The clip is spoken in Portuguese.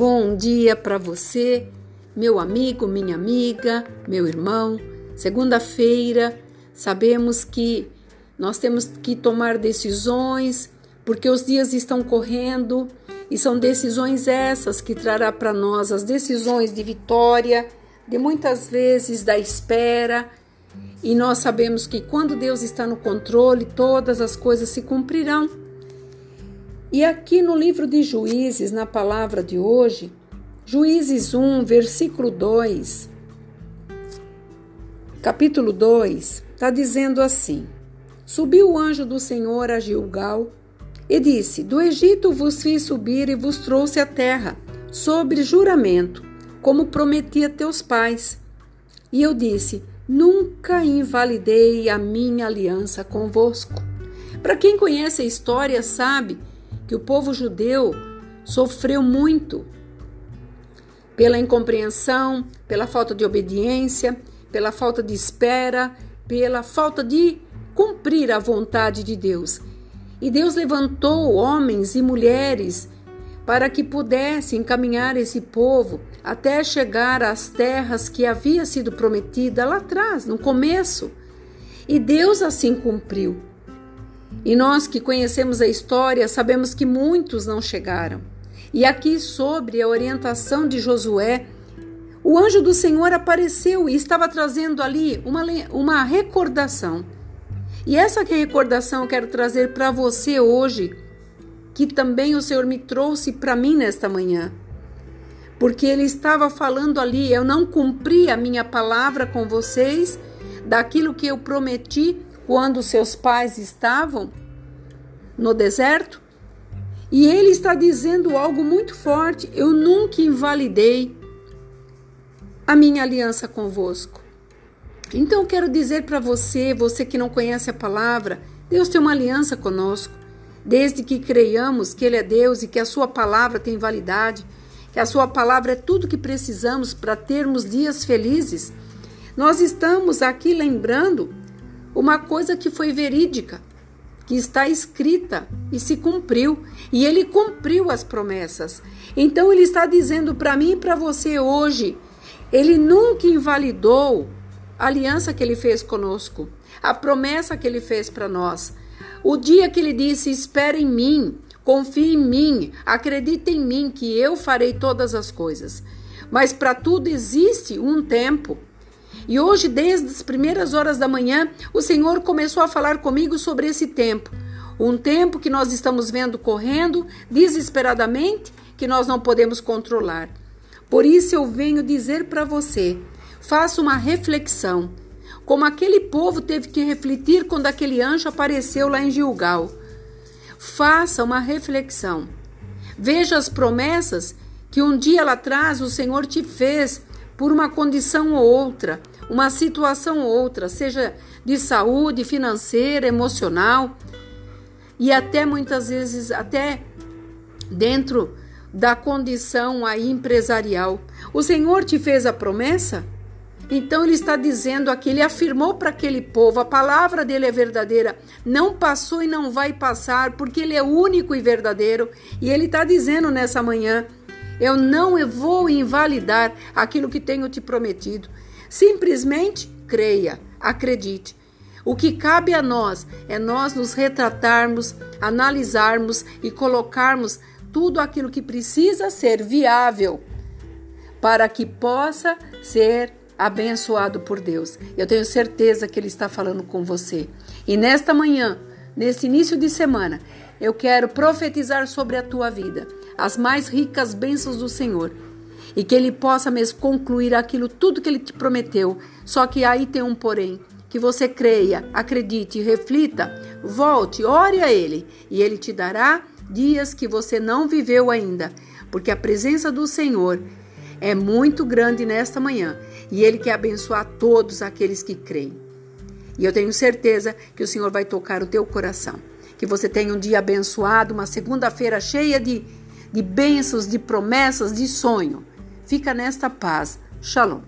Bom dia para você, meu amigo, minha amiga, meu irmão. Segunda-feira, sabemos que nós temos que tomar decisões, porque os dias estão correndo e são decisões essas que trará para nós as decisões de vitória, de muitas vezes da espera. E nós sabemos que quando Deus está no controle, todas as coisas se cumprirão. E aqui no livro de Juízes, na palavra de hoje, Juízes 1, versículo 2, capítulo 2, está dizendo assim: Subiu o anjo do Senhor a Gilgal e disse: Do Egito vos fiz subir e vos trouxe a terra, sobre juramento, como prometi a teus pais. E eu disse: Nunca invalidei a minha aliança convosco. Para quem conhece a história, sabe que o povo judeu sofreu muito pela incompreensão, pela falta de obediência, pela falta de espera, pela falta de cumprir a vontade de Deus. E Deus levantou homens e mulheres para que pudessem encaminhar esse povo até chegar às terras que havia sido prometida lá atrás, no começo. E Deus assim cumpriu. E nós que conhecemos a história sabemos que muitos não chegaram. E aqui, sobre a orientação de Josué, o anjo do Senhor apareceu e estava trazendo ali uma, uma recordação. E essa que recordação eu quero trazer para você hoje, que também o Senhor me trouxe para mim nesta manhã. Porque ele estava falando ali, eu não cumpri a minha palavra com vocês, daquilo que eu prometi quando seus pais estavam no deserto? E ele está dizendo algo muito forte: eu nunca invalidei a minha aliança convosco. Então quero dizer para você, você que não conhece a palavra, Deus tem uma aliança conosco. Desde que creiamos que Ele é Deus e que a Sua palavra tem validade, que a Sua palavra é tudo que precisamos para termos dias felizes, nós estamos aqui lembrando uma coisa que foi verídica, que está escrita e se cumpriu, e ele cumpriu as promessas. Então ele está dizendo para mim e para você hoje, ele nunca invalidou a aliança que ele fez conosco, a promessa que ele fez para nós. O dia que ele disse: "Espere em mim, confie em mim, acredite em mim que eu farei todas as coisas". Mas para tudo existe um tempo. E hoje, desde as primeiras horas da manhã, o Senhor começou a falar comigo sobre esse tempo. Um tempo que nós estamos vendo correndo desesperadamente, que nós não podemos controlar. Por isso eu venho dizer para você: faça uma reflexão, como aquele povo teve que refletir quando aquele anjo apareceu lá em Gilgal. Faça uma reflexão. Veja as promessas que um dia lá atrás o Senhor te fez por uma condição ou outra, uma situação ou outra, seja de saúde, financeira, emocional e até muitas vezes até dentro da condição aí empresarial. O Senhor te fez a promessa? Então ele está dizendo aqui, ele afirmou para aquele povo, a palavra dele é verdadeira, não passou e não vai passar, porque ele é único e verdadeiro. E ele está dizendo nessa manhã, eu não vou invalidar aquilo que tenho te prometido. Simplesmente creia, acredite. O que cabe a nós é nós nos retratarmos, analisarmos e colocarmos tudo aquilo que precisa ser viável para que possa ser abençoado por Deus. Eu tenho certeza que Ele está falando com você. E nesta manhã, nesse início de semana, eu quero profetizar sobre a tua vida as mais ricas bênçãos do Senhor e que ele possa mesmo concluir aquilo tudo que ele te prometeu. Só que aí tem um porém, que você creia, acredite, reflita, volte, ore a ele e ele te dará dias que você não viveu ainda, porque a presença do Senhor é muito grande nesta manhã e ele quer abençoar todos aqueles que creem. E eu tenho certeza que o Senhor vai tocar o teu coração. Que você tenha um dia abençoado, uma segunda-feira cheia de, de bênçãos, de promessas, de sonho. Fica nesta paz. Shalom.